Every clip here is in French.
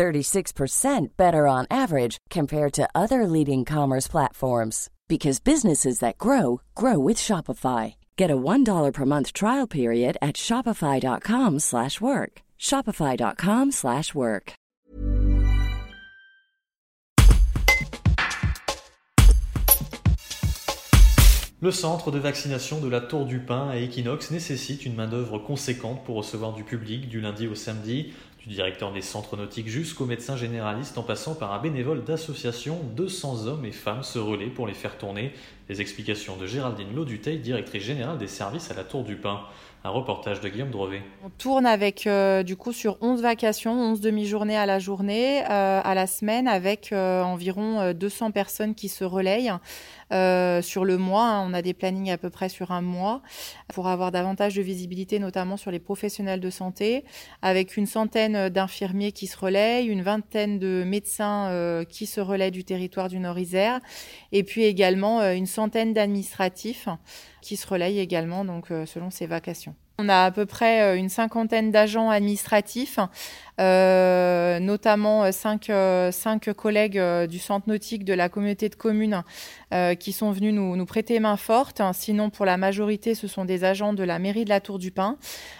36% better on average compared to other leading commerce platforms because businesses that grow grow with Shopify. Get a $1 per month trial period at shopify.com/work. shopify.com/work. Le centre de vaccination de la Tour du Pin à Equinox nécessite une main-d'œuvre conséquente pour recevoir du public du lundi au samedi. Du directeur des centres nautiques jusqu'au médecin généraliste en passant par un bénévole d'association, 200 hommes et femmes se relaient pour les faire tourner. Les explications de Géraldine Lauduteil, directrice générale des services à la Tour du Pin. Un reportage de Guillaume Drevet. On tourne avec euh, du coup sur 11 vacations, 11 demi-journées à la journée, euh, à la semaine, avec euh, environ 200 personnes qui se relayent. sur le mois, hein. on a des plannings à peu près sur un mois pour avoir davantage de visibilité, notamment sur les professionnels de santé, avec une centaine d'infirmiers qui se relayent, une vingtaine de médecins qui se relayent du territoire du Nord-Isère, et puis également une centaine d'administratifs qui se relayent également donc selon ces vacations. On a à peu près une cinquantaine d'agents administratifs euh, notamment euh, cinq, euh, cinq collègues du centre nautique de la communauté de communes qui sont venus nous, nous, prêter main forte. Sinon, pour la majorité, ce sont des agents de la mairie de la Tour du Pin,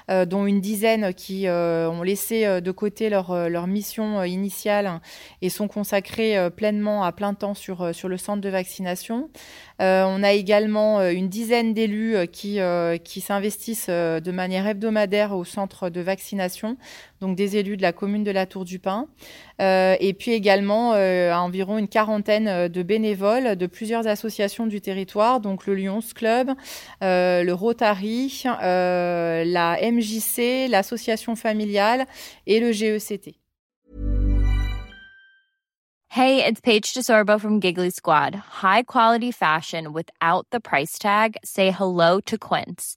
dont une dizaine qui ont laissé de côté leur, leur mission initiale et sont consacrés pleinement à plein temps sur, sur le centre de vaccination. on a également une dizaine d'élus qui, qui s'investissent de manière hebdomadaire au centre de vaccination donc des élus de la commune de la Tour du Pin, euh, et puis également euh, environ une quarantaine euh, de bénévoles de plusieurs associations du territoire, donc le Lyons Club, le Rotary, la MJC, l'association familiale et le GECT. Hey, it's Paige DeSorbo from Giggly Squad. High quality fashion without the price tag. Say hello to Quince.